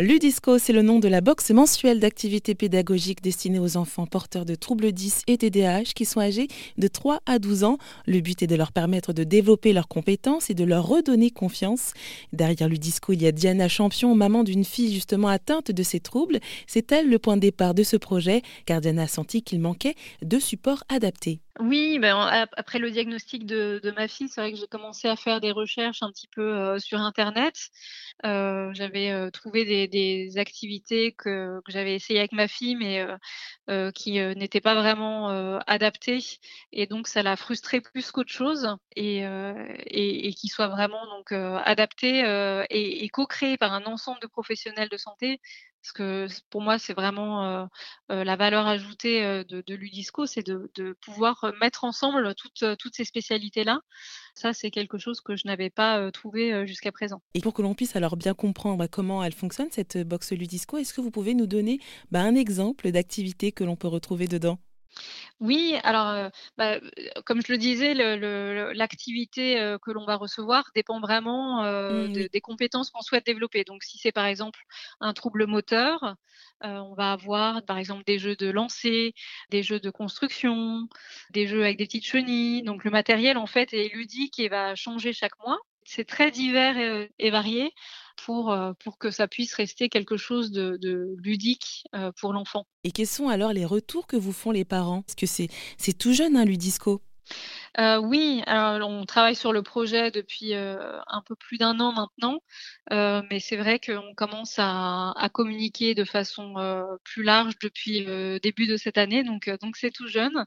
Ludisco, c'est le nom de la box mensuelle d'activités pédagogiques destinée aux enfants porteurs de troubles 10 et TDAH qui sont âgés de 3 à 12 ans. Le but est de leur permettre de développer leurs compétences et de leur redonner confiance. Derrière Ludisco, il y a Diana Champion, maman d'une fille justement atteinte de ces troubles. C'est elle le point de départ de ce projet, car Diana a senti qu'il manquait de supports adaptés. Oui, ben, après le diagnostic de, ma fille, c'est vrai que j'ai commencé à faire des recherches un petit peu euh, sur Internet. Euh, j'avais euh, trouvé des, activités que, j'avais essayées avec ma fille, mais qui n'étaient pas vraiment adaptées. Et donc, ça l'a frustrée plus qu'autre chose. Et, qui soient vraiment donc adaptées et, et co-créées par un ensemble de professionnels de santé parce que pour moi, c'est vraiment la valeur ajoutée de, Ludisco, c'est de, pouvoir mettre ensemble toutes, ces spécialités-là. Ça, c'est quelque chose que je n'avais pas trouvé jusqu'à présent. Et pour que l'on puisse alors bien comprendre comment elle fonctionne, cette box Ludisco, est-ce que vous pouvez nous donner bah, un exemple d'activité que l'on peut retrouver dedans? Oui, alors, bah, comme je le disais, l'activité, que l'on va recevoir dépend vraiment, mmh, des compétences qu'on souhaite développer. Donc si c'est par exemple un trouble moteur, on va avoir par exemple des jeux de lancer, des jeux de construction, des jeux avec des petites chenilles. Donc le matériel en fait est ludique et va changer chaque mois. C'est très divers et varié pour, euh, pour que ça puisse rester quelque chose de, ludique euh, pour l'enfant. Et quels sont alors les retours que vous font les parents? Parce que c'est tout jeune, hein, Ludisco. Euh, oui, on travaille sur le projet depuis euh, un peu plus d'un an maintenant, euh, mais c'est vrai qu'on commence à, communiquer de façon plus large depuis le début de cette année, donc c'est tout jeune.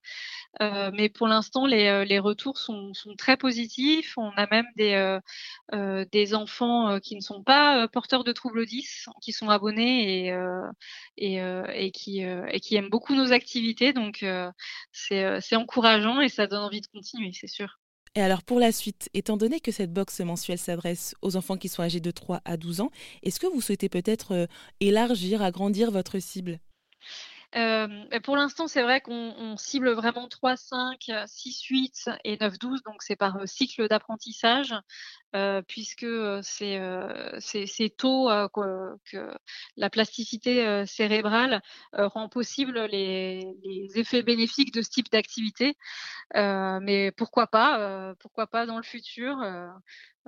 mais pour l'instant, les, retours sont, très positifs. On a même des enfants qui ne sont pas porteurs de troubles 10, qui sont abonnés et qui aiment beaucoup nos activités, donc c'est encourageant et ça donne envie de continuer c'est sûr. Et alors pour la suite, étant donné que cette box mensuelle s'adresse aux enfants qui sont âgés de 3 à 12 ans, est-ce que vous souhaitez peut-être euh, élargir, agrandir votre cible? Pour l'instant, c'est vrai qu'on cible vraiment 3, 5, 6, 8 et 9, 12. Donc, c'est par cycle d'apprentissage, puisque c'est tôt que, la plasticité cérébrale rend possible les, effets bénéfiques de ce type d'activité. mais pourquoi pas, pourquoi pas dans le futur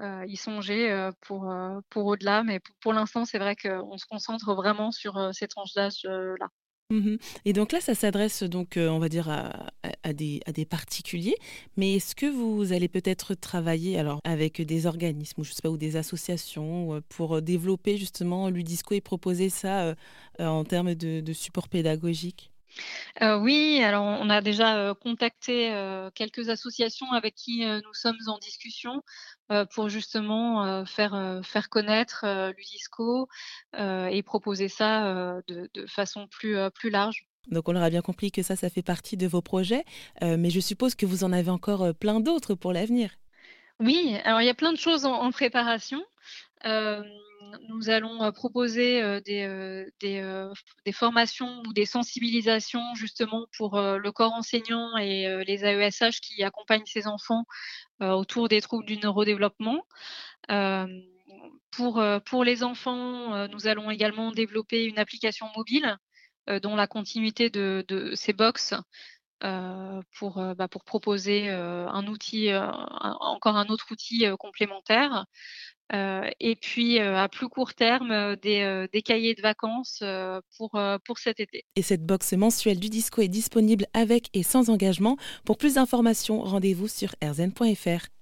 y songer pour, pour au-delà. Mais pour, pour l'instant, c'est vrai qu'on se concentre vraiment sur ces tranches d'âge-là. Mmh Et donc là, ça s'adresse donc, euh, on va dire, à, des, particuliers. Mais est-ce que vous allez peut-être travailler alors avec des organismes ou des associations euh, pour développer justement Ludisco et proposer ça euh, en termes de support pédagogique? Oui, alors on a déjà, contacté, quelques associations avec qui, nous sommes en discussion, pour justement, faire, faire connaître, l'UDISCO, et proposer ça, de de façon plus, plus large. Donc on aura bien compris que ça, ça fait partie de vos projets, mais je suppose que vous en avez encore, plein d'autres pour l'avenir? Oui, alors il y a plein de choses en préparation nous allons proposer des, des, formations ou des sensibilisations justement pour le corps enseignant et les AESH qui accompagnent ces enfants autour des troubles du neurodéveloppement. pour, les enfants, nous allons également développer une application mobile dont la continuité de, ces box pour, bah, pour proposer un outil, encore un autre outil complémentaire. Euh, et puis euh, à plus court terme, euh, des, cahiers de vacances pour, pour cet été. Et cette box mensuelle du disco est disponible avec et sans engagement. Pour plus d'informations, rendez-vous sur rzn.fr.